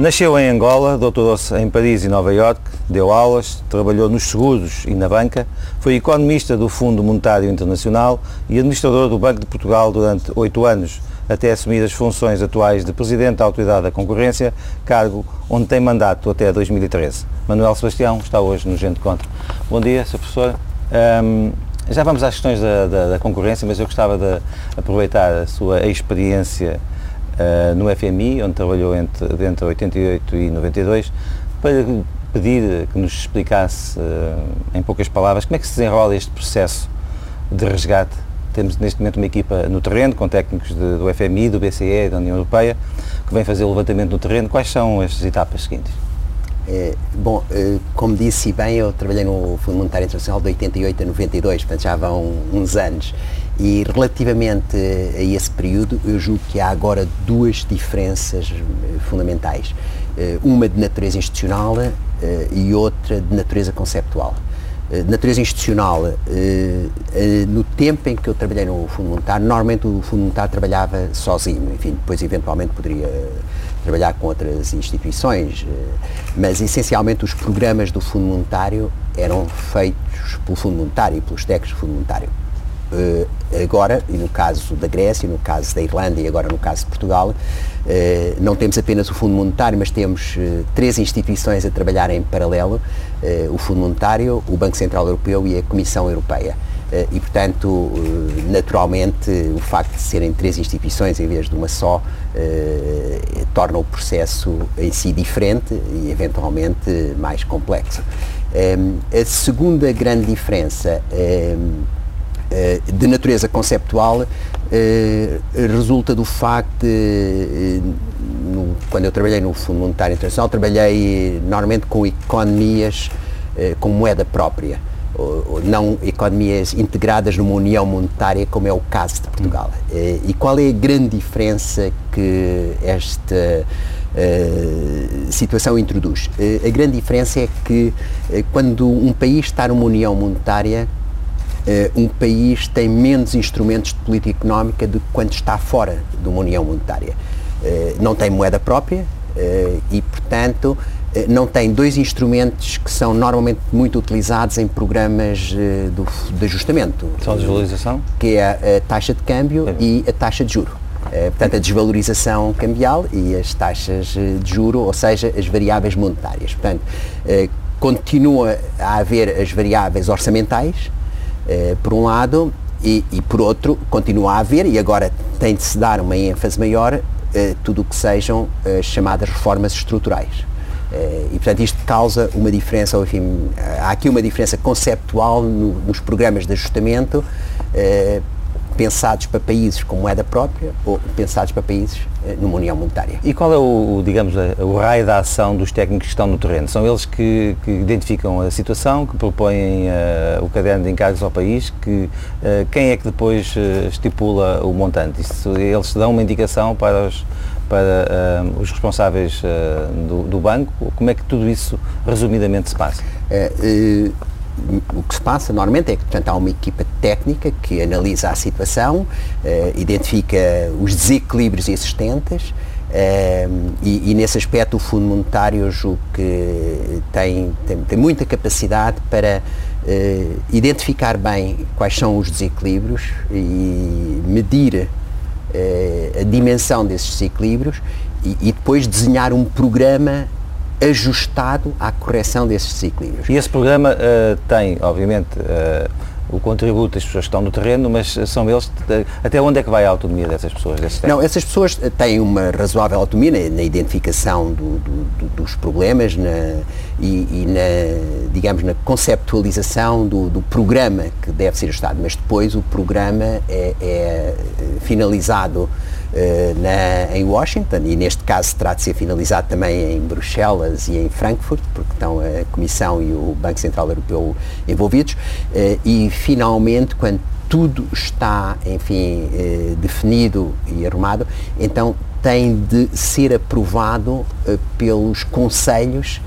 Nasceu em Angola, doutorou-se em Paris e Nova Iorque, deu aulas, trabalhou nos seguros e na banca, foi economista do Fundo Monetário Internacional e administrador do Banco de Portugal durante oito anos, até assumir as funções atuais de Presidente da Autoridade da Concorrência, cargo onde tem mandato até 2013. Manuel Sebastião está hoje no Gente Contra. Bom dia, Sr. Professor. Um, já vamos às questões da, da, da, concorrência, mas eu gostava de aproveitar a sua experiência uh, no FMI, onde trabalhou entre, entre 88 e 92, para pedir que nos explicasse, uh, em poucas palavras, como é que se desenrola este processo de resgate. Temos neste momento uma equipa no terreno, com técnicos de, do FMI, do BCE da União Europeia, que vem fazer o levantamento no terreno. Quais são as etapas seguintes? É, bom, é, como disse bem, eu trabalhei no Fundo Monetário Internacional de 88 a 92, portanto já vão uns anos. E relativamente a esse período, eu julgo que há agora duas diferenças eh, fundamentais. Eh, uma de natureza institucional eh, e outra de natureza conceptual. De natureza institucional, no tempo em que eu trabalhei no Fundo Monetário, normalmente o Fundo Monetário trabalhava sozinho, enfim, depois eventualmente poderia trabalhar com outras instituições, mas essencialmente os programas do Fundo Monetário eram feitos pelo Fundo Monetário e pelos técnicos do Fundo Monetário. Uh, agora, e no caso da Grécia, no caso da Irlanda e agora no caso de Portugal, uh, não temos apenas o Fundo Monetário, mas temos uh, três instituições a trabalhar em paralelo, o Fundo Monetário, o Banco Central Europeu e a Comissão Europeia. e, portanto, naturalmente, o facto de serem três instituições em vez de uma só torna o processo em si diferente e, eventualmente, mais complexo. a segunda grande diferença eh, de natureza conceptual eh, resulta do facto de, eh, quando eu trabalhei no Fundo Monetário Internacional, trabalhei normalmente com economias com moeda própria, não economias integradas numa união monetária, como é o caso de Portugal. E qual é a grande diferença que esta situação introduz? A grande diferença é que quando um país está numa união monetária, um país tem menos instrumentos de política económica do que quando está fora de uma União Monetária. Uh, não tem moeda própria uh, e, portanto, não tem dois instrumentos que são normalmente muito utilizados em programas do, de ajustamento. São a desvalorização? Que é a taxa de câmbio é. e a taxa de juro. portanto, a desvalorização cambial e as taxas de juro, ou seja, as variáveis monetárias. Portanto, continua a haver as variáveis orçamentais, eh, por um lado, e, e, por outro, continua a haver, e agora tem de se dar uma ênfase maior, eh, tudo o que sejam as chamadas reformas estruturais. Eh, e, portanto, isto causa uma diferença, ou, enfim, há aqui uma diferença conceptual no, nos programas de ajustamento pensados para países com moeda própria ou pensados para países eh, numa união monetária. E qual é o, digamos, o raio da ação dos técnicos que estão no terreno? São eles que, que identificam a situação, que propõem uh, o caderno de encargos ao país, que uh, quem é que depois uh, estipula o montante? Isso, eles dão uma indicação para os, para os responsáveis do, do, banco? Como é que tudo isso resumidamente se passa? O que se passa normalmente é que portanto, há uma equipa técnica que analisa a situação, uh, identifica os desequilíbrios existentes uh, e, e, nesse aspecto o Fundo Monetário julgo que tem, tem, tem muita capacidade para uh, identificar bem quais são os desequilíbrios e medir a dimensão desses desequilíbrios e, e depois desenhar um programa ajustado à correção desses desequilíbrios. E esse programa uh, tem, obviamente, uh, o contributo das pessoas que estão no terreno, mas são eles, até onde é que vai a autonomia dessas pessoas? Não, essas pessoas têm uma razoável autonomia na, na identificação do, do, do, dos problemas na, e, e, na, digamos, na conceptualização do, programa que deve ser ajustado, mas depois o programa é, é finalizado eh, na, em Washington e neste caso terá de ser finalizado também em Bruxelas e em Frankfurt, porque estão a Comissão e o Banco Central Europeu envolvidos, uh, e finalmente, quando tudo está, enfim, uh, definido e arrumado, então tem de ser aprovado pelos conselhos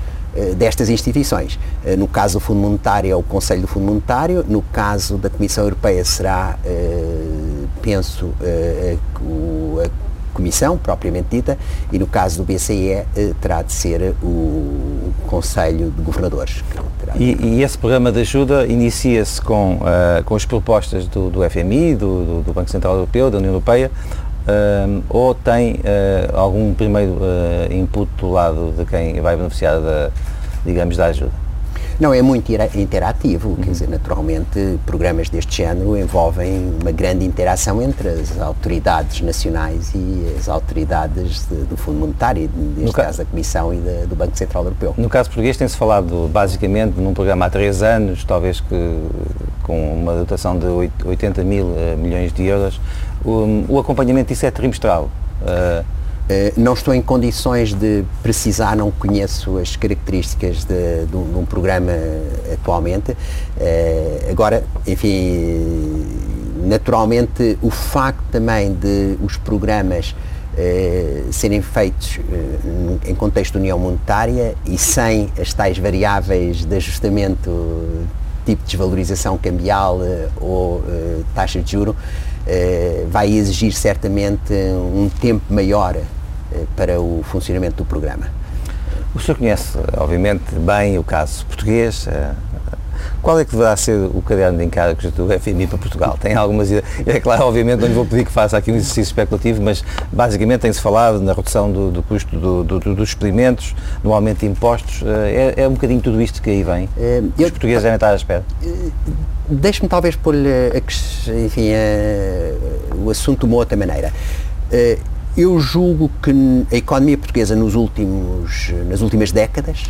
destas instituições. No caso do Fundo Monetário é o Conselho do Fundo Monetário, no caso da Comissão Europeia será penso, uh, a, Comissão, propriamente dita, e no caso do BCE terá de ser o Conselho de Governadores. E, e, esse programa de ajuda inicia-se com, uh, com as propostas do, do FMI, do, do, do, Banco Central Europeu, da União Europeia, uh, ou tem uh, algum primeiro input do lado de quem vai beneficiar da, digamos, da ajuda? Não, é muito interativo, uhum. quer dizer, naturalmente programas deste género envolvem uma grande interação entre as autoridades nacionais e as autoridades de, do Fundo Monetário, neste no caso da Comissão e do Banco Central Europeu. No caso português tem-se falado basicamente num programa há três anos, talvez que com uma dotação de 80 mil uh, milhões de euros, o, o acompanhamento disso é trimestral. Uh, Uh, não estou em condições de precisar, não conheço as características de, de, um, de um, programa atualmente. Uh, agora, enfim, naturalmente o facto também de os programas uh, serem feitos em contexto de União Monetária e sem as tais variáveis de ajustamento tipo de desvalorização cambial ou taxa de juro, eh, vai exigir certamente um tempo maior eh, para o funcionamento do programa. O senhor conhece, obviamente, bem o caso português. Eh, qual é que deverá ser o caderno de encargos do FMI para Portugal? Tem algumas ideias? É claro, obviamente, não lhe vou pedir que faça aqui um exercício especulativo, mas basicamente tem-se falado na redução do, do custo do, do, dos experimentos, no aumento de impostos. É, é, um bocadinho tudo isto que aí vem. Os eu, portugueses devem estar à espera. Deixe-me talvez pôr-lhe enfim, o assunto de uma outra maneira. Eu julgo que a economia portuguesa nos últimos, nas últimas décadas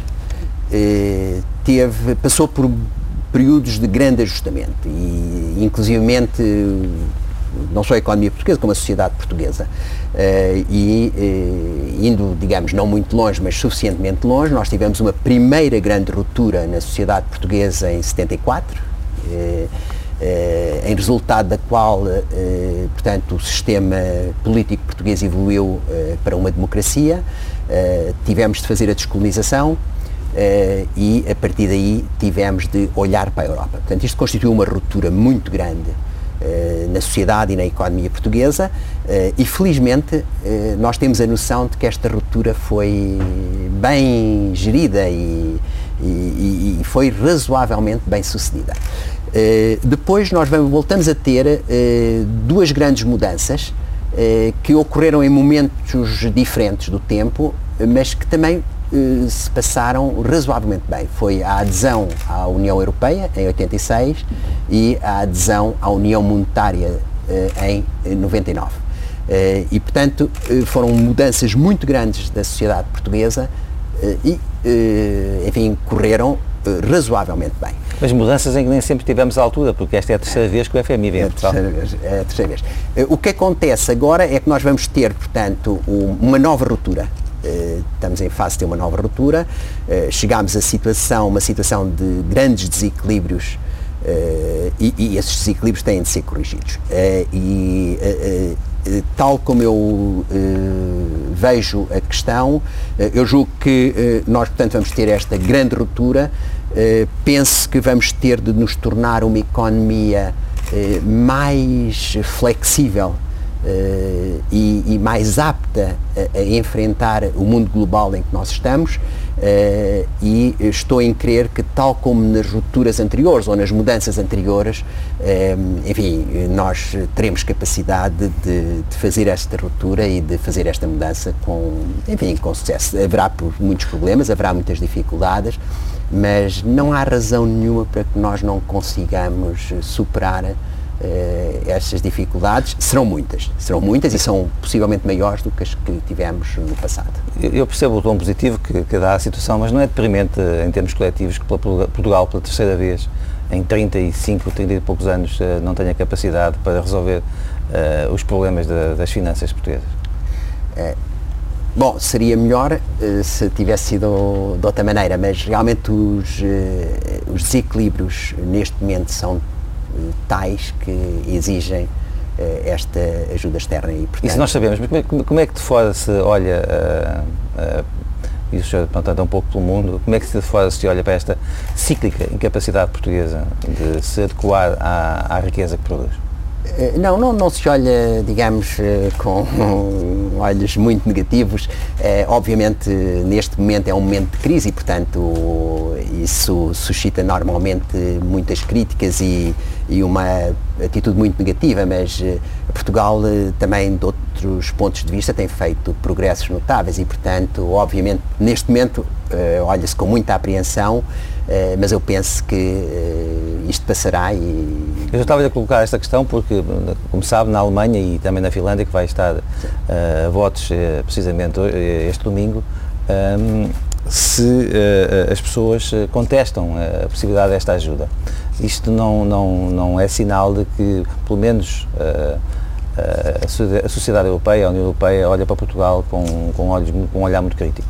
teve, passou por períodos de grande ajustamento e inclusivamente não só a economia portuguesa, como a sociedade portuguesa. e indo, digamos, não muito longe, mas suficientemente longe, nós tivemos uma primeira grande ruptura na sociedade portuguesa em 74 eh, eh, em resultado da qual, eh, portanto, o sistema político português evoluiu para uma democracia, tivemos de fazer a descolonização, e a partir daí tivemos de olhar para a Europa. Portanto, isto constituiu uma ruptura muito grande na sociedade e na economia portuguesa e felizmente nós temos a noção de que esta ruptura foi bem gerida e, e, e foi razoavelmente bem sucedida. Uh, depois nós voltamos a ter uh, duas grandes mudanças uh, que ocorreram em momentos diferentes do tempo, mas que também se passaram razoavelmente bem. Foi a adesão à União Europeia em 86 e a adesão à União Monetária em 99. e, portanto, foram mudanças muito grandes da sociedade portuguesa e, enfim, correram razoavelmente bem. Mas mudanças em que nem sempre tivemos à altura, porque esta é a terceira vez que o FMI vem é a terceira vez, é a terceira vez. Eh, o que acontece agora é que nós vamos ter, portanto, uma nova ruptura. Eh, estamos em fase de ter uma nova ruptura. Eh, chegámos a situação, uma situação de grandes desequilíbrios e, e esses desequilíbrios têm de ser corrigidos. E tal como eu vejo a questão, eu julgo que nós, portanto, vamos ter esta grande ruptura eh, penso que vamos ter de nos tornar uma economia uh, mais flexível uh, e, e, mais apta a, a, enfrentar o mundo global em que nós estamos e estou em crer que tal como nas rupturas anteriores ou nas mudanças anteriores, enfim, nós teremos capacidade de, de, fazer esta ruptura e de fazer esta mudança com, enfim, com sucesso. Haverá muitos problemas, haverá muitas dificuldades, mas não há razão nenhuma para que nós não consigamos superar uh, estas dificuldades. Serão muitas, serão muitas e são possivelmente maiores do que as que tivemos no passado. Eu percebo o tom positivo que, que dá a situação, mas não é deprimente em termos coletivos que Portugal, pela terceira vez, em 35, 30 e poucos anos, eh, não tenha capacidade para resolver uh, os problemas das finanças portuguesas? Bom, seria melhor uh, se tivesse sido de outra maneira, mas realmente os, uh, os desequilíbrios neste momento são uh, tais que exigem esta ajuda externa. E, portanto, Isso nós sabemos, mas como é, como é que de fora se olha, uh, isso já portanto, um pouco pelo mundo, como é que de fora se olha para esta cíclica incapacidade portuguesa de se adequar à, à riqueza que produz? Eh, não, não, não se olha, digamos, eh, com olhos muito negativos. É, obviamente, neste momento é um momento de crise e, portanto, isso suscita normalmente muitas críticas e, e uma atitude muito negativa, mas Portugal também, de outros pontos de vista, tem feito progressos notáveis e, portanto, obviamente, neste momento, olha-se com muita apreensão, mas eu penso que isto passará e eu estava a colocar esta questão porque, como sabe, na Alemanha e também na Finlândia, que vai estar uh, votos uh, precisamente uh, este domingo, um, se as pessoas contestam a possibilidade desta ajuda. Isto não, não, não é sinal de que, pelo menos, a sociedade europeia, a União Europeia, olha para Portugal com, com, olhos, com um olhar muito crítico.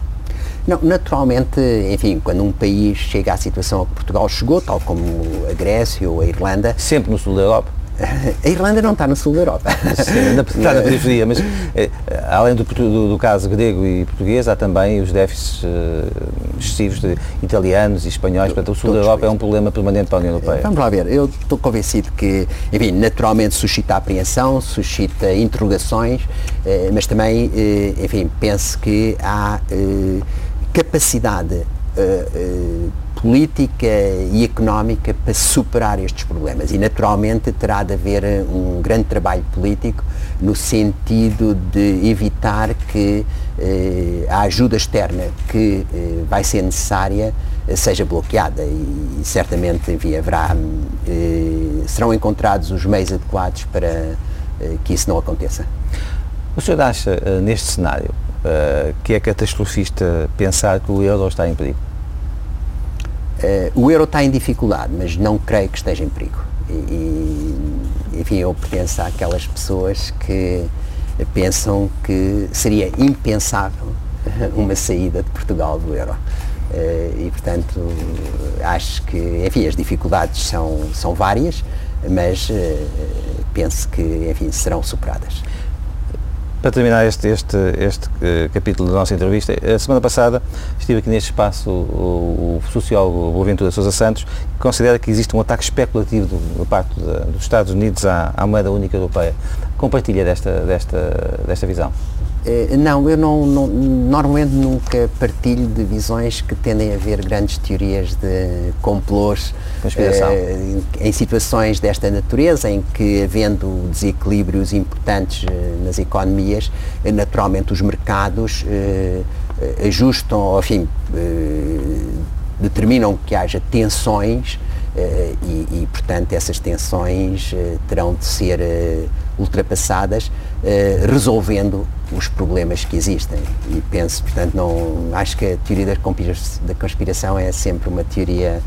Não, naturalmente, enfim, quando um país chega à situação a que Portugal chegou, tal como a Grécia ou a Irlanda... Sempre no sul da Europa? A Irlanda não está no sul da Europa. Sim, está na periferia, mas é, além do, do, do, caso grego e português, há também os déficits uh, excessivos de italianos e espanhóis. Portanto, o sul Todos da Europa é um problema permanente para a União Europeia. Vamos lá ver, eu estou convencido que, enfim, naturalmente suscita apreensão, suscita interrogações, uh, mas também, uh, enfim, penso que há capacidade uh, uh, política e económica para superar estes problemas e naturalmente terá de haver um grande trabalho político no sentido de evitar que uh, a ajuda externa que vai ser necessária seja bloqueada e, e certamente enfim, haverá, serão encontrados os meios adequados para que isso não aconteça. O senhor acha, neste cenário, uh, que é catastrofista pensar que o euro está em perigo? Uh, o euro está em dificuldade, mas não creio que esteja em perigo. E, e, enfim, eu pertenço àquelas pessoas que pensam que seria impensável uma saída de Portugal do euro. Uh, e, portanto, acho que, enfim, as dificuldades são, são várias, mas uh, penso que, enfim, serão superadas. Para terminar este, este, este uh, capítulo da nossa entrevista, a semana passada estive aqui neste espaço o, o sociólogo Boaventura Sousa Santos, que considera que existe um ataque especulativo da parte de, dos Estados Unidos à, à moeda única europeia. Compartilha desta, desta, desta visão? Eh, não, eu não, não, normalmente nunca partilho de visões que tendem a haver grandes teorias de complôs eh, em situações desta natureza, em que havendo desequilíbrios importantes eh, nas economias, eh, naturalmente os mercados ajustam, ou, enfim, determinam que haja tensões e, e, portanto, essas tensões terão de ser ultrapassadas, resolvendo os problemas que existem. E penso, portanto, não acho que a teoria da conspiração é sempre uma teoria.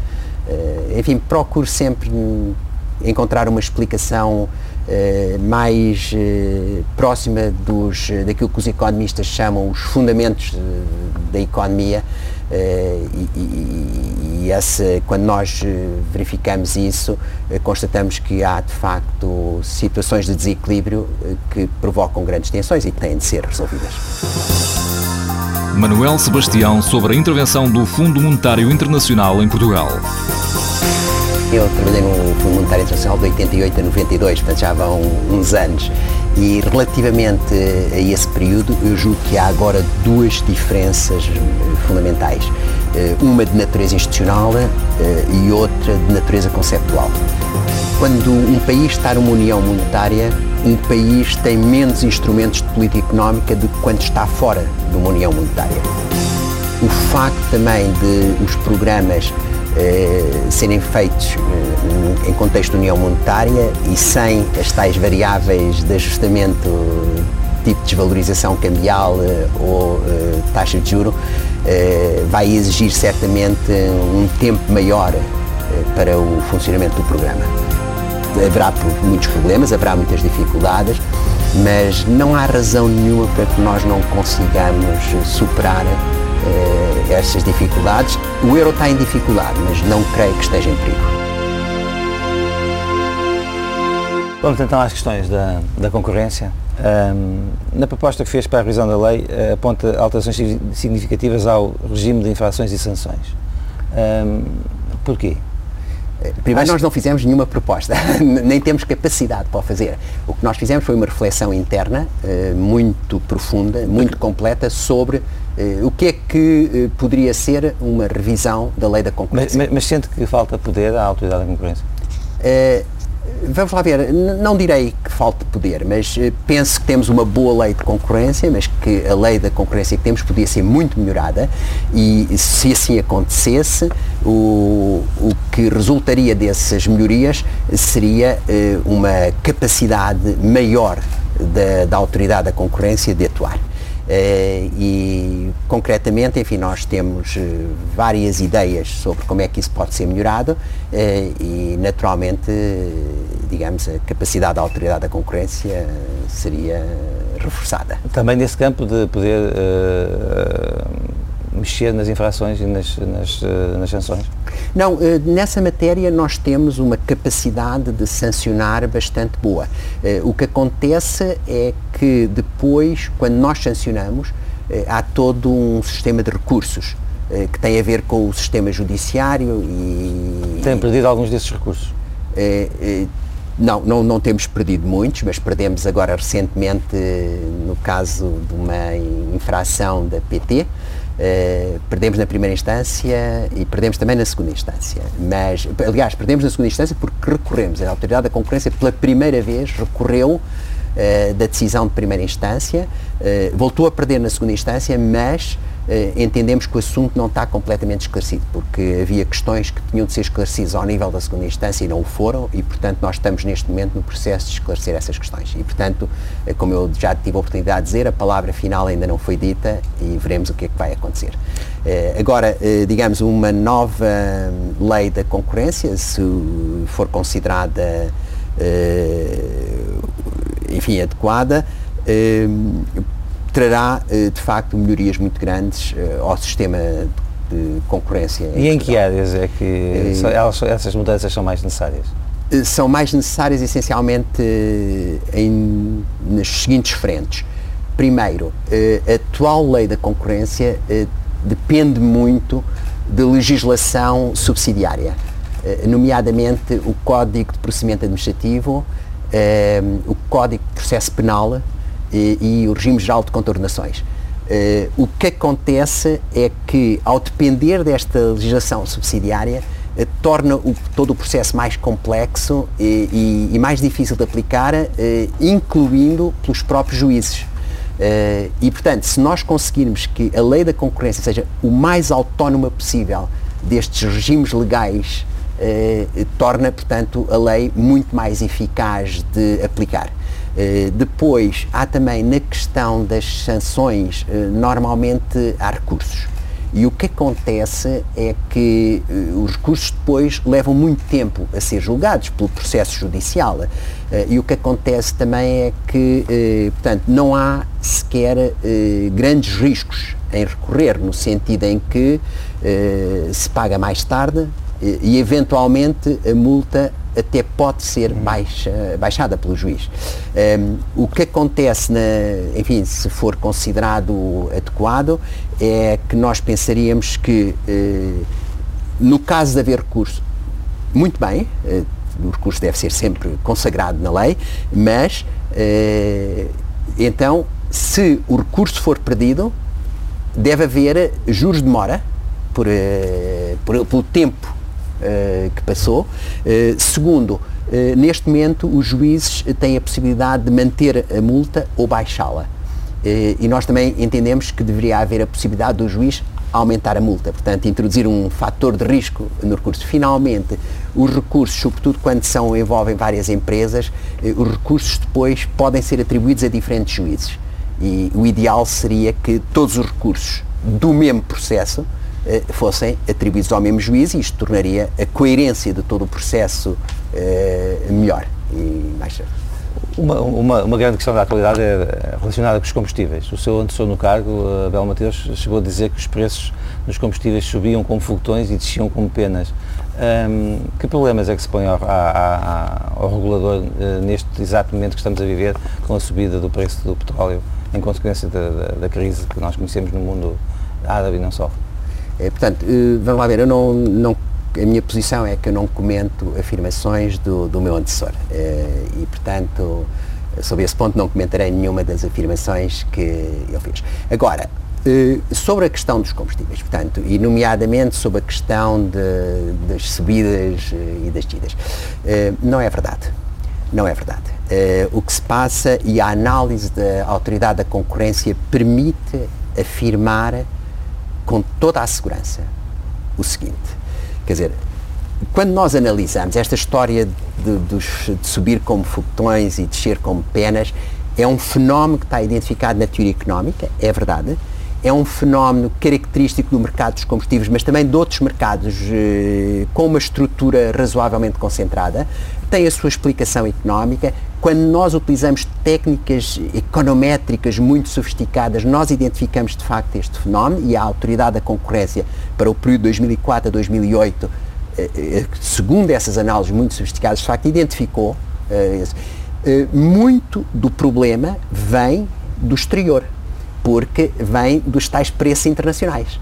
Uh, enfim, procuro sempre encontrar uma explicação uh, mais uh, próxima dos, daquilo que os economistas chamam os fundamentos da economia. E, e, e essa, quando nós verificamos isso, constatamos que há de facto situações de desequilíbrio que provocam grandes tensões e que têm de ser resolvidas. Manuel Sebastião sobre a intervenção do Fundo Monetário Internacional em Portugal. Eu trabalhei no Fundo Monetário Internacional de 88 a 92, portanto já vão uns anos. E relativamente a esse período, eu julgo que há agora duas diferenças fundamentais. Eh, uma de natureza institucional eh, e outra de natureza conceptual. Quando um país está numa união monetária, um país tem menos instrumentos de política económica do que quando está fora de uma união monetária. O facto também de os programas eh, serem feitos eh, em contexto de união monetária e sem as tais variáveis de ajustamento tipo de desvalorização cambial eh, ou taxa de juro, vai exigir certamente um tempo maior para o funcionamento do programa. Haverá muitos problemas, haverá muitas dificuldades, mas não há razão nenhuma para que nós não consigamos superar uh, estas dificuldades. O euro está em dificuldade, mas não creio que esteja em perigo. Vamos então às questões da, da concorrência. Um, na proposta que fez para a revisão da lei, uh, aponta alterações significativas ao regime de infrações e sanções. Um, porquê? Primeiro, Acho... nós não fizemos nenhuma proposta, nem temos capacidade para o fazer. O que nós fizemos foi uma reflexão interna muito profunda, muito completa sobre o que é que poderia ser uma revisão da lei da concorrência. Mas, mas, mas sente que falta poder à autoridade da concorrência? Vamos lá ver, não direi que falte poder, mas eh, penso que temos uma boa lei de concorrência, mas que a lei da concorrência que temos podia ser muito melhorada e se assim acontecesse, o, o que resultaria dessas melhorias seria uh, uma capacidade maior da, da autoridade da concorrência de atuar. Uh, e concretamente, enfim, nós temos uh, várias ideias sobre como é que isso pode ser melhorado uh, e naturalmente, digamos, a capacidade da autoridade da concorrência seria reforçada. Também nesse campo de poder mexer nas infrações e nas, nas, eh, nas sanções? Não, eh, nessa matéria nós temos uma capacidade de sancionar bastante boa. Eh, o que acontece é que depois, quando nós sancionamos, há todo um sistema de recursos que tem a ver com o sistema judiciário e... Tem perdido alguns desses recursos? Não, não, não temos perdido muitos, mas perdemos agora recentemente, no caso de uma infração da PT, Uh, perdemos na primeira instância e perdemos também na segunda instância. Mas, aliás, perdemos na segunda instância porque recorremos. A Autoridade da Concorrência, pela primeira vez, recorreu uh, da decisão de primeira instância, uh, voltou a perder na segunda instância, mas eh, entendemos que o assunto não está completamente esclarecido, porque havia questões que tinham de ser esclarecidas ao nível da segunda instância e não o foram, e portanto nós estamos neste momento no processo de esclarecer essas questões. E portanto, eh, como eu já tive a oportunidade de dizer, a palavra final ainda não foi dita e veremos o que é que vai acontecer. Eh, agora, digamos, uma nova lei da concorrência, se for considerada, enfim, adequada, trará, eh, de facto, melhorias muito grandes eh, ao sistema de concorrência. E em que áreas é que é, essas mudanças são mais necessárias? São mais necessárias essencialmente em, nas seguintes frentes. Primeiro, a atual lei da concorrência depende muito de legislação subsidiária, nomeadamente o Código de Procedimento Administrativo, o Código de Processo Penal e, e o regime geral de contornações. Uh, o que acontece é que, ao depender desta legislação subsidiária, uh, torna o, todo o processo mais complexo e, e, e mais difícil de aplicar, uh, incluindo pelos próprios juízes. e, portanto, se nós conseguirmos que a lei da concorrência seja o mais autónoma possível destes regimes legais, torna, portanto, a lei muito mais eficaz de aplicar. Eh, depois, há também na questão das sanções, eh, normalmente há recursos. E o que acontece é que uh, os recursos depois levam muito tempo a ser julgados pelo processo judicial. Uh, e o que acontece também é que, uh, portanto, não há sequer grandes riscos em recorrer, no sentido em que se paga mais tarde e, eventualmente a multa até pode ser uhum. baixa, baixada pelo juiz. Um, o que acontece, na, enfim, se for considerado adequado, é que nós pensaríamos que, uh, no caso de haver recurso, muito bem, uh, o recurso deve ser sempre consagrado na lei, mas uh, então, se o recurso for perdido, deve haver juros de mora por, por, pelo tempo que passou. Uh, segundo, uh, neste momento os juízes têm a possibilidade de manter a multa ou baixá-la. e nós também entendemos que deveria haver a possibilidade do juiz aumentar a multa, portanto, introduzir um fator de risco no recurso. Finalmente, os recursos, sobretudo quando são, envolvem várias empresas, os recursos depois podem ser atribuídos a diferentes juízes. E o ideal seria que todos os recursos do mesmo processo eh, fossem atribuídos ao mesmo juiz e isto tornaria a coerência de todo o processo eh, melhor e mais uma, uma, uma, grande questão da atualidade é relacionada com os combustíveis. O seu antecessor no cargo, Abel Mateus, chegou a dizer que os preços dos combustíveis subiam como foguetões e desciam como penas. Um, que problemas é que se põe ao, ao, ao regulador uh, neste exato momento que estamos a viver com a subida do preço do petróleo em consequência da, da, da crise que nós conhecemos no mundo árabe e não só? É, portanto, eh, vamos lá ver, eu não, não a minha posição é que eu não comento afirmações do, do meu antecessor e, portanto, sobre esse ponto não comentarei nenhuma das afirmações que ele fez. Agora, sobre a questão dos combustíveis, portanto, e nomeadamente sobre a questão de, das subidas e das descidas, não é verdade. Não é verdade. o que se passa e a análise da Autoridade da Concorrência permite afirmar com toda a segurança o seguinte, quer dizer, quando nós analisamos esta história de, de, de subir como foguetões e descer como penas, é um fenómeno que está identificado na teoria económica, é verdade, é um fenómeno característico do mercado dos combustíveis, mas também de outros mercados eh, com uma estrutura razoavelmente concentrada, tem a sua explicação económica. Quando nós utilizamos técnicas econométricas muito sofisticadas, nós identificamos de facto este fenómeno e a Autoridade da Concorrência para o período 2004 a 2008, eh, eh, segundo essas análises muito sofisticadas, de facto identificou eh, muito do problema vem do exterior, porque vem dos tais preços internacionais.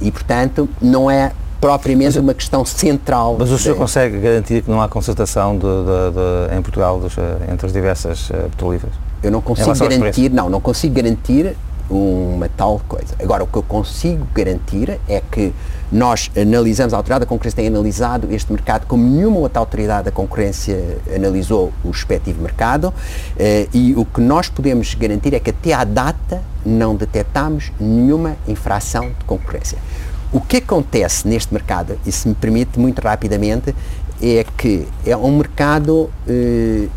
E, portanto, não é propriamente mas, uma questão central. Mas o senhor de... consegue garantir que não há concertação de, de, em Portugal dos, eh, entre as diversas uh, petrolíferas? Eu não consigo garantir, não, não consigo garantir uma tal coisa. Agora, o que eu consigo garantir é que nós analisamos, a Autoridade da Concorrência tem analisado este mercado como nenhuma outra autoridade da concorrência analisou o respectivo mercado eh, e o que nós podemos garantir é que até à data não detectamos nenhuma infração de concorrência. O que acontece neste mercado, e se me permite muito rapidamente, é que é um mercado eh,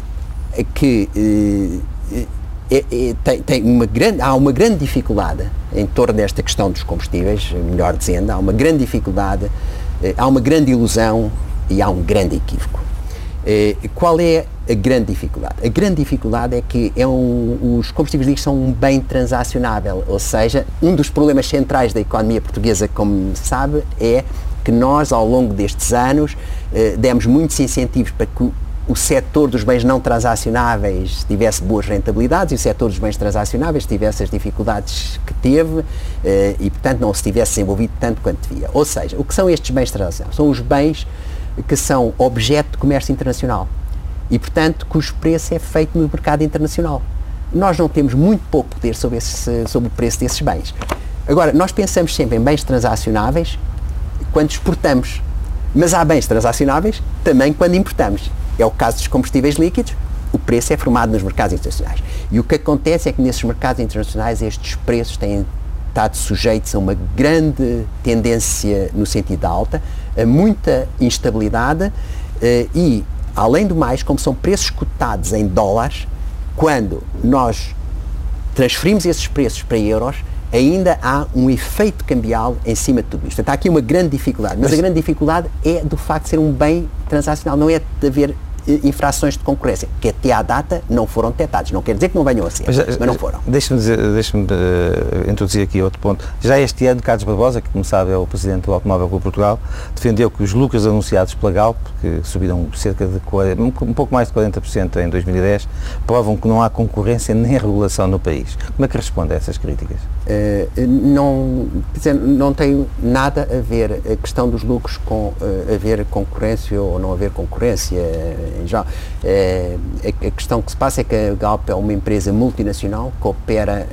que eh, é, é, tem, tem, uma grande, há uma grande dificuldade em torno desta questão dos combustíveis, melhor dizendo, há uma grande dificuldade, eh, há uma grande ilusão e há um grande equívoco. Eh, qual é a grande dificuldade? A grande dificuldade é que é um, os combustíveis líquidos são um bem transacionável, ou seja, um dos problemas centrais da economia portuguesa, como sabe, é que nós, ao longo destes anos, eh, demos muitos incentivos para que o setor dos bens não transacionáveis tivesse boas rentabilidades e o setor dos bens transacionáveis tivesse as dificuldades que teve eh, e, portanto, não se tivesse desenvolvido tanto quanto devia. Ou seja, o que são estes bens transacionáveis? São os bens que são objeto de comércio internacional e, portanto, cujo preço é feito no mercado internacional. Nós não temos muito pouco poder sobre, esse, sobre o preço desses bens. Agora, nós pensamos sempre em bens transacionáveis quando exportamos, mas há bens transacionáveis também quando importamos. É o caso dos combustíveis líquidos, o preço é formado nos mercados internacionais. E o que acontece é que nesses mercados internacionais estes preços têm estado sujeitos a uma grande tendência no sentido da alta, a muita instabilidade eh, e Além do mais, como são preços cotados em dólares, quando nós transferimos esses preços para euros, ainda há um efeito cambial em cima de tudo isto. Portanto, há aqui uma grande dificuldade. Mas, mas a grande dificuldade é do facto de ser um bem transacional, não é de haver infrações de concorrência, que até à data não foram detectados. Não quer dizer que não venham a ser, mas, mas não foram. Deixe-me deixe uh, introduzir aqui outro ponto. Já este ano, Carlos Barbosa, que como sabe é o Presidente do Automóvel Clube Portugal, defendeu que os lucros anunciados pela Galp, que subiram cerca de 40, um pouco mais de 40% em 2010, provam que não há concorrência nem regulação no país. Como é que responde a essas críticas? Uh, não, dizer, não tem nada a ver a questão dos lucros com uh, haver concorrência ou não haver concorrência geral. Uh, a, questão que se passa é que a Galp é uma empresa multinacional que opera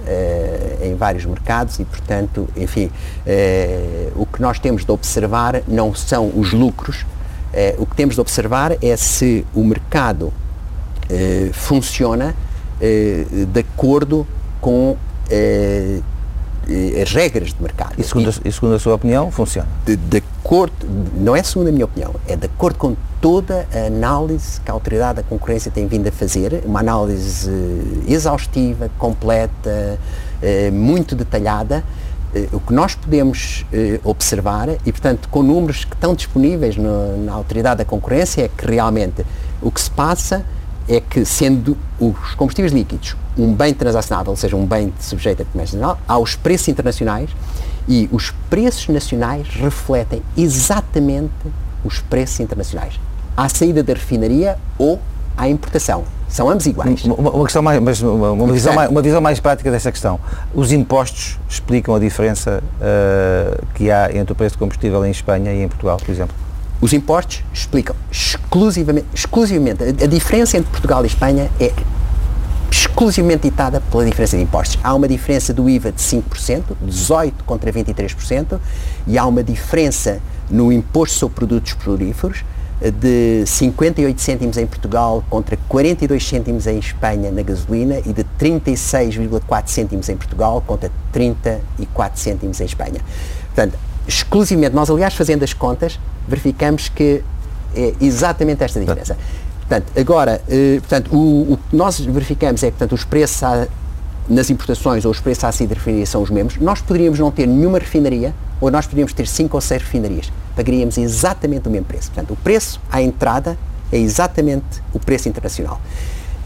em vários mercados e, portanto, enfim, o que nós temos de observar não são os lucros, o que temos de observar é se o mercado funciona de acordo com as regras de mercado. E segundo, a, e segundo a sua opinião, funciona? De, de acordo, não é segundo a minha opinião, é de acordo com toda a análise que a Autoridade da Concorrência tem vindo a fazer, uma análise exaustiva, completa, eh, muito detalhada, eh, o que nós podemos eh, observar, e portanto com números que estão disponíveis no, na Autoridade da Concorrência, é que realmente o que se passa é que, sendo os combustíveis líquidos um bem transacionável, ou seja, um bem sujeito a comércio nacional, há os preços internacionais e os preços nacionais refletem exatamente os preços internacionais. À saída da refinaria ou à importação. São ambos iguais. Uma, uma questão mais, mas uma, uma, visão mais, uma visão mais prática dessa questão. Os impostos explicam a diferença uh, que há entre o preço de combustível em Espanha e em Portugal, por exemplo? Os impostos explicam exclusivamente, exclusivamente a, a diferença entre Portugal e Espanha é exclusivamente ditada pela diferença de impostos. Há uma diferença do IVA de 5%, 18% contra 23%, e há uma diferença no imposto sobre produtos petrolíferos de 58 cêntimos em Portugal contra 42 cêntimos em Espanha na gasolina e de 36,4 cêntimos em Portugal contra 34 cêntimos em Espanha. Portanto, exclusivamente, nós aliás fazendo as contas, verificamos que é exatamente esta diferença. Portanto, agora, eh, portanto, o, o, que nós verificamos é que portanto, os preços a, nas importações ou os preços à refinaria são os mesmos. Nós poderíamos não ter nenhuma refinaria ou nós poderíamos ter cinco ou seis refinarias. Pagaríamos exatamente o mesmo preço. Portanto, o preço à entrada é exatamente o preço internacional.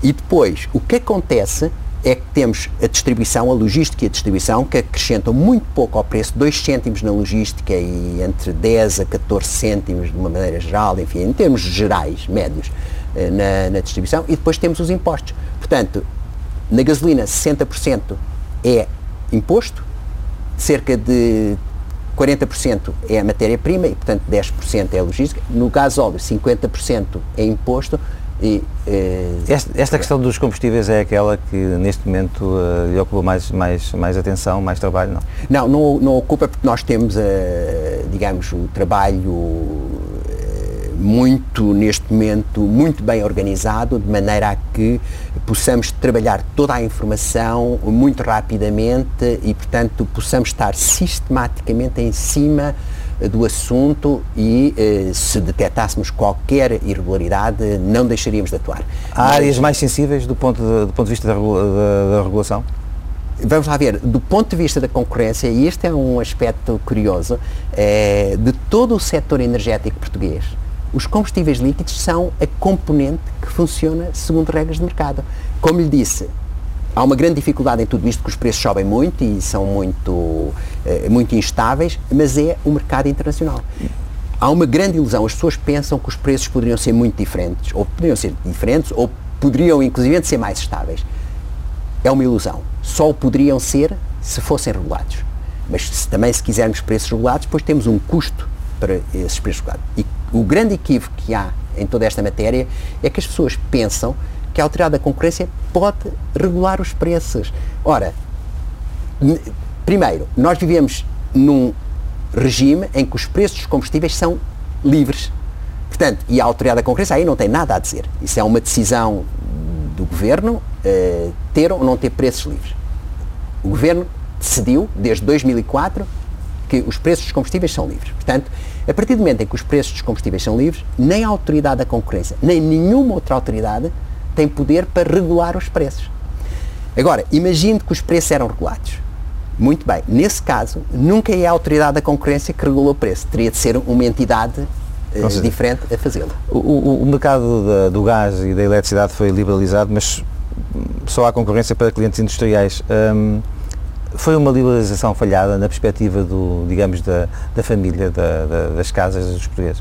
E depois, o que acontece é que temos a distribuição, a logística e a distribuição, que acrescentam muito pouco ao preço, 2 cêntimos na logística e entre 10 a 14 cêntimos de uma maneira geral, enfim, em termos gerais, médios, eh, na, na distribuição, e depois temos os impostos. Portanto, na gasolina 60% é imposto, cerca de 40% é a matéria-prima e, portanto, 10% é logística. No gás óleo, 50% é imposto. E, eh, esta, esta, questão dos combustíveis é aquela que neste momento uh, lhe ocupa mais, mais, mais atenção, mais trabalho, não? Não, não, não ocupa porque nós temos, uh, digamos, o trabalho muito, neste momento, muito bem organizado, de maneira a que possamos trabalhar toda a informação muito rapidamente e, portanto, possamos estar sistematicamente em cima do assunto e eh, se detectássemos qualquer irregularidade não deixaríamos de atuar. Há Mas, áreas mais sensíveis do ponto de, do ponto de vista da, da, da regulação? vamos lá ver, do ponto de vista da concorrência, e este é um aspecto curioso, é, de todo o setor energético português, os combustíveis líquidos são a componente que funciona segundo regras de mercado. Como lhe disse, há uma grande dificuldade em tudo isto, que os preços sobem muito e são muito, eh, muito instáveis, mas é o mercado internacional. Há uma grande ilusão, as pessoas pensam que os preços poderiam ser muito diferentes, ou poderiam ser diferentes, ou poderiam inclusive ser mais estáveis. É uma ilusão. Só o poderiam ser se fossem regulados. Mas se, também se quisermos preços regulados, depois temos um custo para esses preços regulados. E o grande equívoco que há em toda esta matéria é que as pessoas pensam que a autoridade da concorrência pode regular os preços. Ora, primeiro, nós vivemos num regime em que os preços dos combustíveis são livres. Portanto, e a autoridade da concorrência aí não tem nada a dizer. Isso é uma decisão do governo uh, ter ou não ter preços livres. O governo decidiu, desde 2004, que os preços dos combustíveis são livres. Portanto, a partir do momento em que os preços dos combustíveis são livres, nem a autoridade da concorrência, nem nenhuma outra autoridade tem poder para regular os preços. Agora, imagine que os preços eram regulados. Muito bem, nesse caso, nunca é a autoridade da concorrência que regula o preço. Teria de ser uma entidade uh, diferente a fazê-lo. O, o, mercado da, do gás e da eletricidade foi liberalizado, mas só há concorrência para clientes industriais. Um, foi uma liberalização falhada na perspectiva do, digamos, da, da família, da, da, das casas dos portugueses?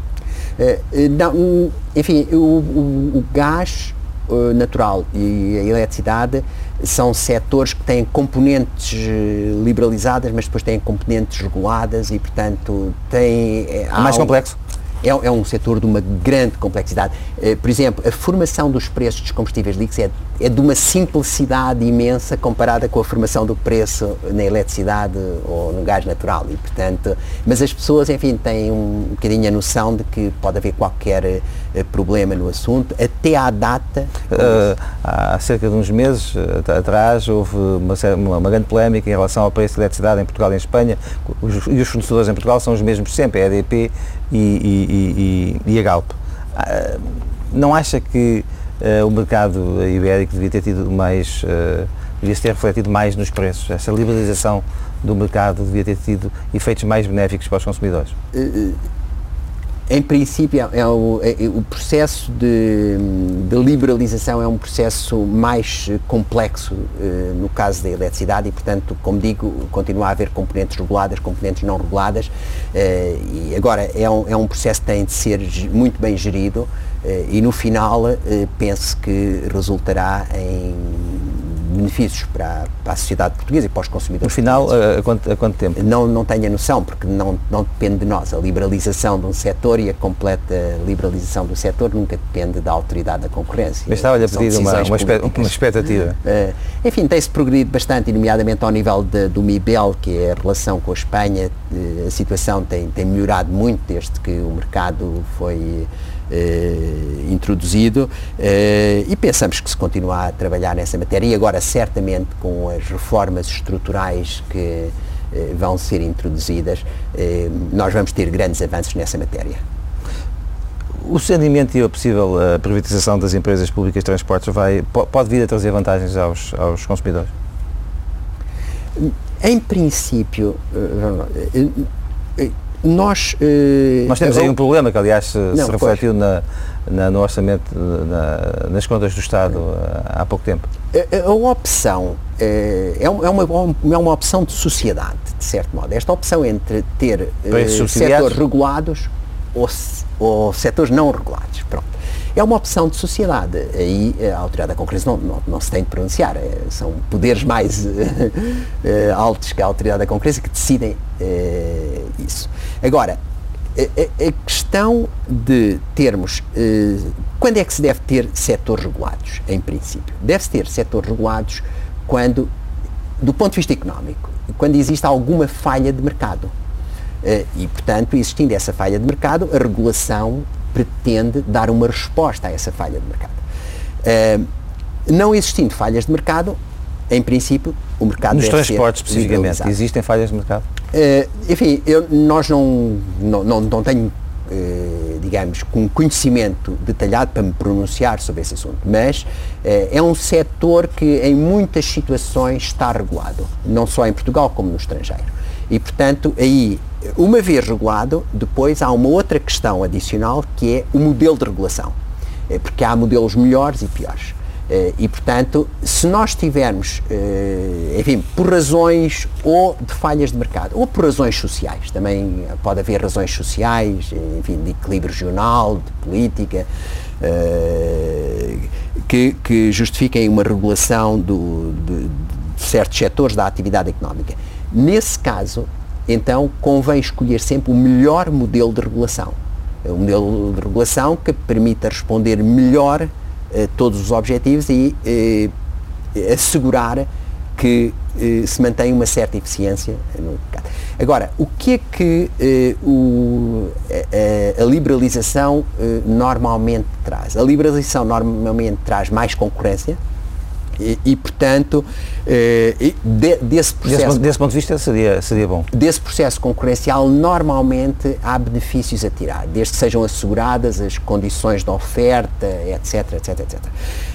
Uh, não, enfim, o, o, o gás uh, natural e a eletricidade são setores que têm componentes liberalizadas, mas depois têm componentes reguladas e, portanto, têm... É mais complexo? é, é, um setor de uma grande complexidade. Uh, por exemplo, a formação dos preços dos combustíveis líquidos é, é, de uma simplicidade imensa comparada com a formação do preço na eletricidade ou no gás natural. E, portanto, mas as pessoas, enfim, têm um bocadinho a noção de que pode haver qualquer uh, problema no assunto, até à data. Uh, há cerca de uns meses atrás houve uma, uma, grande polémica em relação ao preço da eletricidade em Portugal e em Espanha. Os, e os fornecedores em Portugal são os mesmos sempre, a EDP e, e, e, e a Galp. Ah, não acha que uh, o mercado ibérico devia ter tido mais, uh, devia ter refletido mais nos preços? Essa liberalização do mercado devia ter tido efeitos mais benéficos para os consumidores? Uh, em princípio, é, é o, é, o, processo de, de, liberalização é um processo mais complexo no caso da eletricidade e, portanto, como digo, continua a haver componentes reguladas, componentes não reguladas e agora é um, é um processo que tem de ser muito bem gerido e no final penso que resultará em benefícios para, para, a sociedade portuguesa e para os consumidores. No final, a, a, quanto, a quanto tempo? Não, não tenho a noção, porque não, não depende de nós. A liberalização de um setor e a completa liberalização do setor nunca depende da autoridade da concorrência. Mas estava-lhe a pedir uma, uma, expectativa. Uh, enfim, tem-se progredido bastante, nomeadamente ao nível de, do MIBEL, que é a relação com a Espanha. Uh, a situação tem, tem melhorado muito desde que o mercado foi eh, introduzido eh, e pensamos que se continua a trabalhar nessa matéria e agora certamente com as reformas estruturais que eh, vão ser introduzidas, nós vamos ter grandes avanços nessa matéria. O cedimento e a possível privatização das empresas públicas de transportes vai, pode vir a trazer vantagens aos, aos consumidores? Em princípio, nós, eh, Nós temos aí um problema que, aliás, se, não, se refletiu na, na, no orçamento, na, nas contas do Estado eh, há pouco tempo. A, a opção eh, é, é, uma, é uma opção de sociedade, de certo modo. Esta opção entre ter eh, setores regulados ou, ou setores não regulados. Pronto. É uma opção de sociedade. Aí a autoridade da concorrência não, não, não se tem de pronunciar. É, são poderes mais altos que a autoridade da concorrência que decidem isso. Agora, a, questão de termos. Quando é que se deve ter setores regulados, em princípio? Deve-se ter setores regulados quando, do ponto de vista económico, quando existe alguma falha de mercado. E, portanto, existindo essa falha de mercado, a regulação pretende dar uma resposta a essa falha de mercado. Uh, não existindo falhas de mercado, em princípio, o mercado Nos transportes, especificamente, existem falhas de mercado? Uh, enfim, eu, nós não, não, não, não tenho, uh, digamos, um conhecimento detalhado para me pronunciar sobre esse assunto, mas uh, é um setor que em muitas situações está regulado, não só em Portugal como no estrangeiro. E, portanto, aí, uma vez regulado, depois há uma outra questão adicional que é o modelo de regulação. Porque há modelos melhores e piores. Uh, e, portanto, se nós tivermos, uh, enfim, por razões ou de falhas de mercado, ou por razões sociais, também pode haver razões sociais, enfim, de equilíbrio regional, de política, uh, que, que, justifiquem uma regulação do, de, de certos setores da atividade económica. Nesse caso, então, convém escolher sempre o melhor modelo de regulação. O modelo de regulação que permita responder melhor eh, todos os objetivos e eh, assegurar que eh, se mantém uma certa eficiência no mercado. Agora, o que é que eh, o, a, a, liberalização eh, normalmente traz? A liberalização normalmente traz mais concorrência, e, e portanto, eh, de, desse processo... Desse, desse, ponto de vista seria, seria bom. Desse processo concorrencial, normalmente há benefícios a tirar, desde que sejam asseguradas as condições de oferta, etc, etc, etc.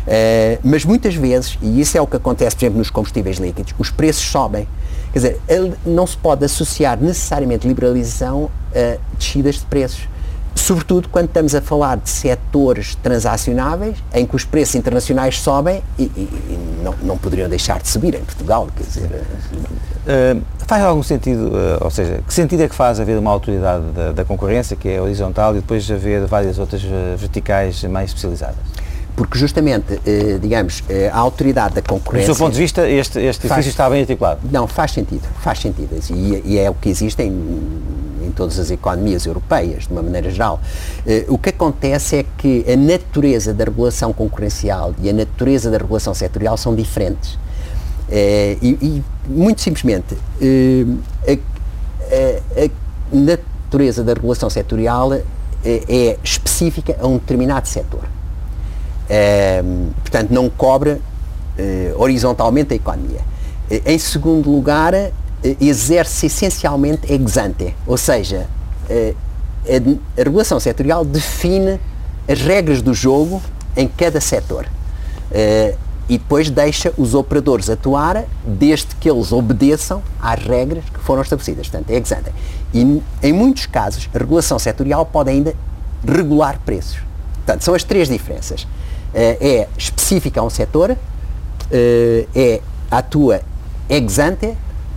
Eh, mas muitas vezes, e isso é o que acontece, por exemplo, nos combustíveis líquidos, os preços sobem. Quer dizer, não se pode associar necessariamente liberalização a descidas de preços sobretudo quando estamos a falar de setores transacionáveis em que os preços internacionais sobem e, e, e não, não, poderiam deixar de subir em Portugal, quer dizer... Uh, faz algum sentido, uh, ou seja, que sentido é que faz haver uma autoridade da, da concorrência que é horizontal e depois haver várias outras verticais mais especializadas? porque justamente, digamos, a autoridade da concorrência... Do seu ponto de vista, este, este faz, está bem articulado? Não, faz sentido, faz sentido, e, e é o que existe em em todas as economias europeias, de uma maneira geral. Uh, o que acontece é que a natureza da regulação concorrencial e a natureza da regulação setorial são diferentes. Uh, e, e, muito simplesmente, uh, a, a, a, natureza da regulação setorial é específica a um determinado setor. portanto, não cobre horizontalmente a economia. Em segundo lugar, exerce essencialmente ex ante, ou seja, a, a regulação setorial define as regras do jogo em cada setor uh, e depois deixa os operadores atuar desde que eles obedeçam às regras que foram estabelecidas. Portanto, é ex ante. E em muitos casos, a regulação setorial pode ainda regular preços. Portanto, são as três diferenças. É específica a um setor, é atua ex ante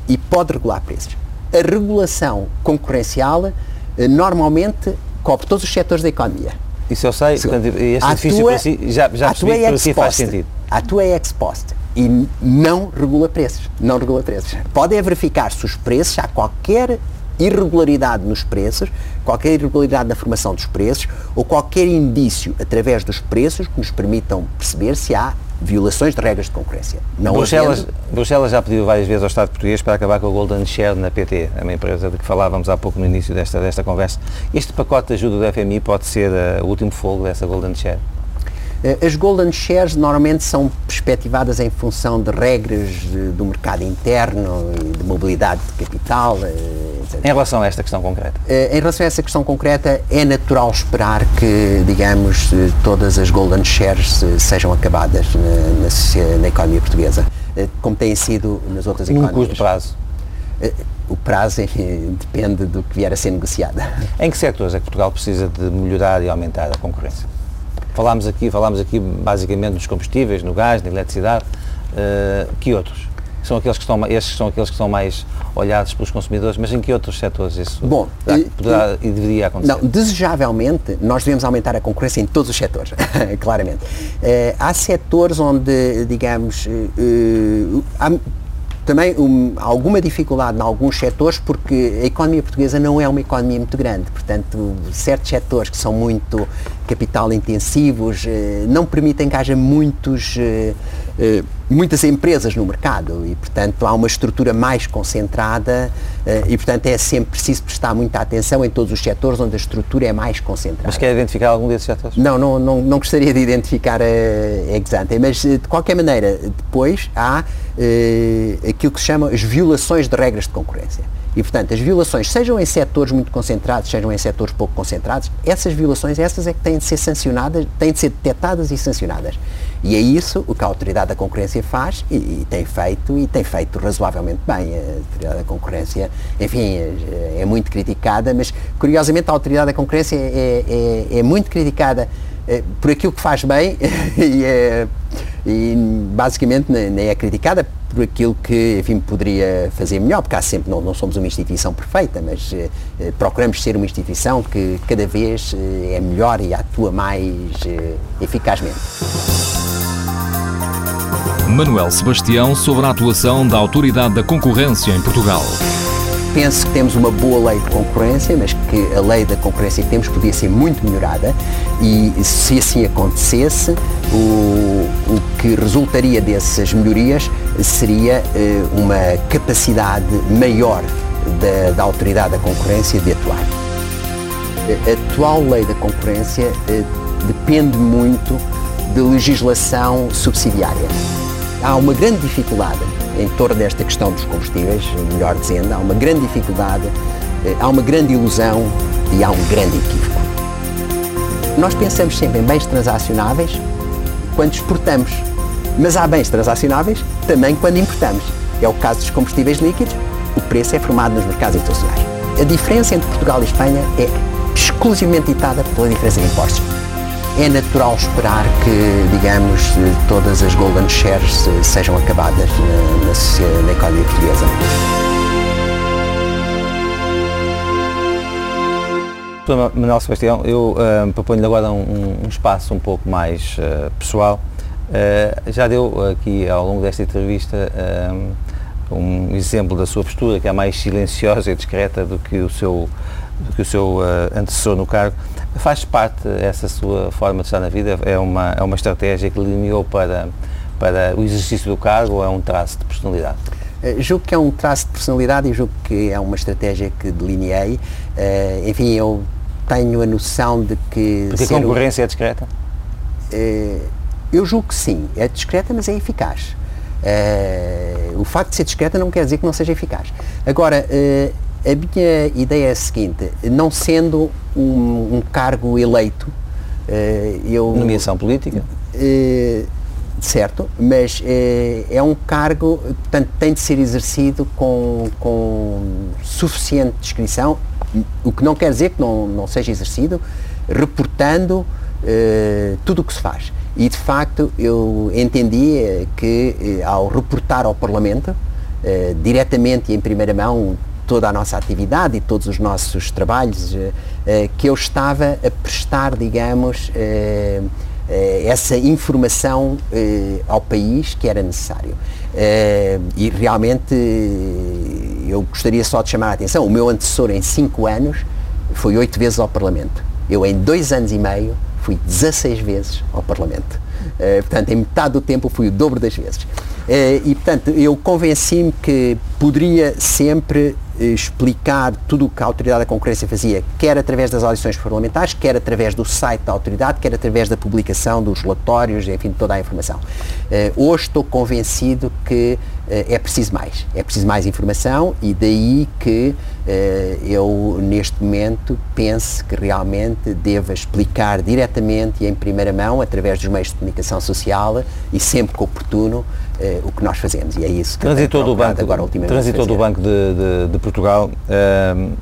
e pode regular preços. A regulação concorrencial eh, normalmente cobre todos os setores da economia. Isso eu sei, portanto, este edifício para si, já, já percebi que para si faz sentido. A tua é ex post. e não regula preços. Não regula preços. Podem verificar-se os preços, há qualquer irregularidade nos preços, qualquer irregularidade na formação dos preços ou qualquer indício através dos preços que nos permitam perceber se há violações de regras de concorrência. Não Bruxelas, havendo... Bruxelas já pediu várias vezes ao Estado português para acabar com a Golden Share na PT, a uma empresa de que falávamos há pouco no início desta, desta conversa. Este pacote de ajuda do FMI pode ser uh, o último fogo dessa Golden Share? Eh, as golden shares normalmente são perspectivadas em função de regras de, do mercado interno e de mobilidade de capital. Eh, etc. Em relação a esta questão concreta? Eh, em relação a essa questão concreta, é natural esperar que, digamos, todas as golden shares sejam acabadas na, na, na economia portuguesa, como têm sido nas outras economias. Um curto prazo? O prazo depende do que vier a ser negociado. Em que setores é que Portugal precisa de melhorar e aumentar a concorrência? Falámos aqui, falámos aqui basicamente nos combustíveis, no gás, na eletricidade. Uh, que outros? São aqueles que estão, estes são aqueles que são mais olhados pelos consumidores, mas em que outros setores isso Bom, poderá e, e deveria acontecer? Não, desejavelmente nós devemos aumentar a concorrência em todos os setores, claramente. Uh, há setores onde, digamos, uh, há, também um, alguma dificuldade em alguns setores porque a economia portuguesa não é uma economia muito grande, portanto certos setores que são muito capital intensivos eh, não permitem que haja muitos, eh, eh, muitas empresas no mercado e portanto há uma estrutura mais concentrada eh, e portanto é sempre preciso prestar muita atenção em todos os setores onde a estrutura é mais concentrada. Mas quer identificar algum desses setores? Não, não, não, não gostaria de identificar a, a exante, mas de qualquer maneira depois há eh, aquilo que se chama as violações de regras de concorrência. E, portanto, as violações, sejam em setores muito concentrados, sejam em setores pouco concentrados, essas violações, essas é que têm de ser sancionadas, têm de ser detectadas e sancionadas. E é isso o que a Autoridade da Concorrência faz e, e tem feito, e tem feito razoavelmente bem. A Autoridade da Concorrência, enfim, é, é muito criticada, mas, curiosamente, a Autoridade da Concorrência é, é, é muito criticada é, por aquilo que faz bem e, é, e basicamente nem é criticada por aquilo que enfim, poderia fazer melhor, porque há sempre, não, não somos uma instituição perfeita, mas eh, eh procuramos ser uma instituição que cada vez eh, é melhor e atua mais eh, eficazmente. Manuel Sebastião sobre a atuação da Autoridade da Concorrência em Portugal penso que temos uma boa lei de concorrência, mas que a lei da concorrência que temos podia ser muito melhorada e se assim acontecesse, o, o que resultaria dessas melhorias seria eh, uma capacidade maior da, da autoridade da concorrência de atuar. A atual lei da concorrência eh, depende muito de legislação subsidiária. Há uma grande dificuldade em torno desta questão dos combustíveis, melhor dizendo, há uma grande dificuldade, eh, há uma grande ilusão e há um grande equívoco. Nós pensamos sempre em bens transacionáveis quando exportamos, mas há bens transacionáveis também quando importamos. É o caso dos combustíveis líquidos, o preço é formado nos mercados internacionais. A diferença entre Portugal e Espanha é exclusivamente ditada pela diferença de impostos é natural esperar que, digamos, todas as golden shares sejam acabadas na, na, na economia portuguesa. Manuel Sebastião, eu uh, proponho-lhe agora um, um, espaço um pouco mais uh, pessoal. Uh, já deu aqui ao longo desta entrevista um exemplo da sua postura, que é mais silenciosa e discreta do que o seu, do que o seu antecessor no cargo. Faz parte essa sua forma de estar na vida? É uma, é uma estratégia que lineou para, para o exercício do cargo ou é um traço de personalidade? Julgo que é um traço de personalidade e julgo que é uma estratégia que delineei. Uh, enfim, eu tenho a noção de que. Porque a concorrência é discreta? Uh, eu julgo que sim, é discreta, mas é eficaz. o facto de ser discreta não quer dizer que não seja eficaz. Agora, a minha ideia é a seguinte, não sendo um, um cargo eleito, eu... Nomeação política? Certo, mas é um cargo, portanto, tem de ser exercido com, com suficiente descrição, o que não quer dizer que não, não seja exercido, reportando tudo o que se faz. E, de facto, eu entendi que, ao reportar ao Parlamento, diretamente e em primeira mão, toda a nossa atividade e todos os nossos trabalhos, eh, eh, que eu estava a prestar, digamos, eh, essa informação ao país que era necessário. E realmente eu gostaria só de chamar a atenção, o meu antecessor em cinco anos foi oito vezes ao Parlamento. Eu em dois anos e meio fui 16 vezes ao Parlamento. Uh, portanto, em metade do tempo fui o dobro das vezes. Uh, e, portanto, eu convenci-me que poderia sempre explicar tudo o que a Autoridade da Concorrência fazia, quer através das audições parlamentares, quer através do site da Autoridade, quer através da publicação dos relatórios, enfim, de toda a informação. Uh, hoje estou convencido que é preciso mais. É preciso mais informação e daí que uh, eu, neste momento, pense que realmente deva explicar diretamente e em primeira mão, através dos meios de comunicação social e sempre que oportuno, o que nós fazemos. E é isso que transitou do banco, agora, transitou do Banco de, de, de Portugal. Uh,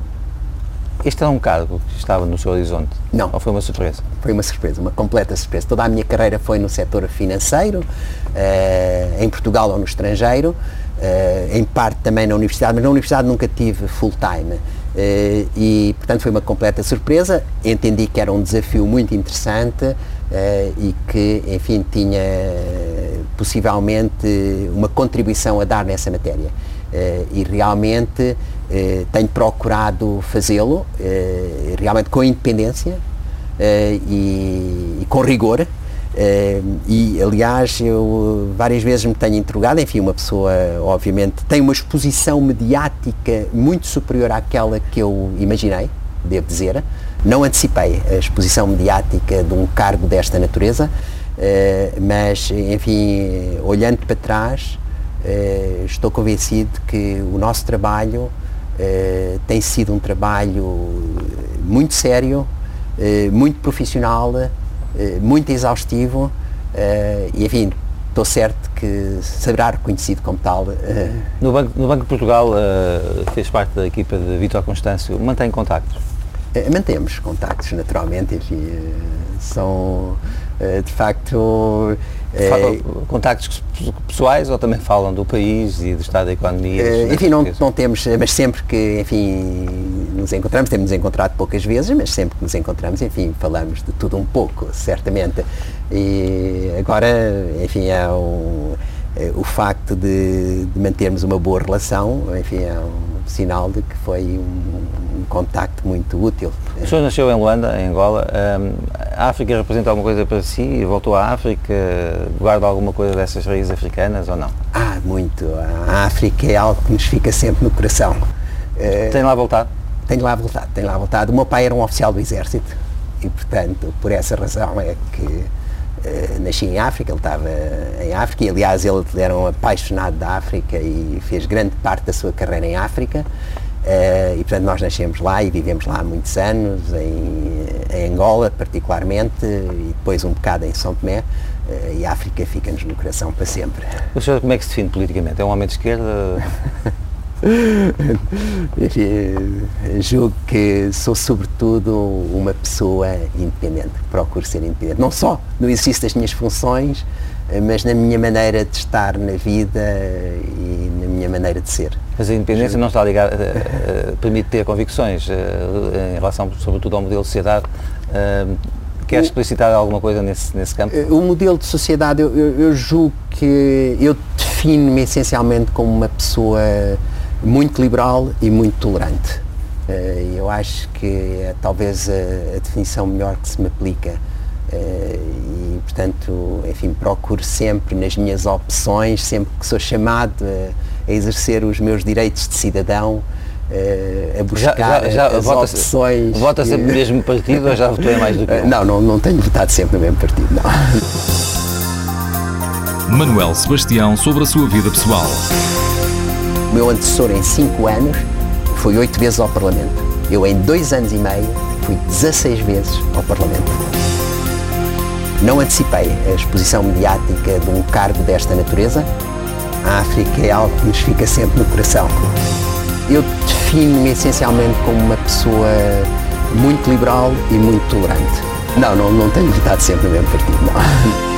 este era um cargo que estava no seu horizonte? Não. Ou foi uma surpresa? Foi uma surpresa, uma completa surpresa. Toda a minha carreira foi no setor financeiro, uh, em Portugal ou no estrangeiro, uh, em parte também na universidade, mas na universidade nunca tive full-time. Uh, e, portanto, foi uma completa surpresa. Entendi que era um desafio muito interessante e que, enfim, tinha possivelmente uma contribuição a dar nessa matéria. E realmente uh, tenho procurado fazê-lo, uh, realmente com independência e, e, com rigor. e aliás eu várias vezes me tenho interrogado, enfim, uma pessoa obviamente tem uma exposição mediática muito superior àquela que eu imaginei, devo dizer. Não antecipei a exposição mediática de um cargo desta natureza, mas enfim, olhando para trás, eh, estou convencido que o nosso trabalho eh, tem sido um trabalho muito sério, eh, muito profissional, muito exaustivo e, enfim, estou certo que será reconhecido como tal. No Banco, no Banco de Portugal fez parte da equipa de Vitor Constâncio, mantém contactos? Mantemos contactos, naturalmente, enfim, são de facto é, contactos pessoais ou também falam do país e do estado da economia? É, enfim, não, não temos, mas sempre que, enfim, nos encontramos, temos nos encontrado poucas vezes, mas sempre que nos encontramos, enfim, falamos de tudo um pouco, certamente. E agora, enfim, é um, é, o facto de, de, mantermos uma boa relação, enfim, é um sinal de que foi um, um contacto muito útil. O senhor nasceu em Luanda, em Angola. Um, a África representa alguma coisa para si? Voltou à África? Guarda alguma coisa dessas raízes africanas ou não? Ah, muito. A África é algo que nos fica sempre no coração. Eh, Tem lá voltado? Tenho lá voltado, tenho lá voltado. O meu pai era um oficial do Exército e, portanto, por essa razão é que Uh, nasci em África, ele estava em África e aliás ele era um apaixonado da África e fez grande parte da sua carreira em África e portanto nós nascemos lá e vivemos lá há muitos anos, em, em Angola particularmente e depois um bocado em São Tomé uh, e a África fica-nos no coração para sempre. O senhor como é que se define politicamente? É um homem de esquerda? julgo que sou sobretudo uma pessoa independente, procuro ser independente, não só no exercício das minhas funções, mas na minha maneira de estar na vida e na minha maneira de ser. Mas a independência não está ligada, uh, permite ter convicções uh, em relação, sobretudo, ao modelo de sociedade. Uh, Quer explicitar alguma coisa nesse, nesse campo? O modelo de sociedade, eu, eu, eu julgo que eu defino-me essencialmente como uma pessoa muito liberal e muito tolerante. Eh, eu acho que é talvez a, a definição melhor que se me aplica. Eh, e, portanto, enfim, procuro sempre nas minhas opções, sempre que sou chamado a, a exercer os meus direitos de cidadão, Uh, a buscar já, já, já as vota opções. Vota sempre no mesmo partido ou já votou em mais do que um? Não, não, não tenho votado sempre no mesmo partido, não. Manuel Sebastião sobre a sua vida pessoal meu antecessor em 5 anos foi 8 vezes ao Parlamento. Eu em 2 anos e meio fui 16 vezes ao Parlamento. Não antecipei a exposição mediática de um cargo desta natureza. A África é algo que nos fica sempre no coração. Eu defino-me essencialmente como uma pessoa muito liberal e muito tolerante. Não, não, não tenho votado sempre no mesmo partido, não.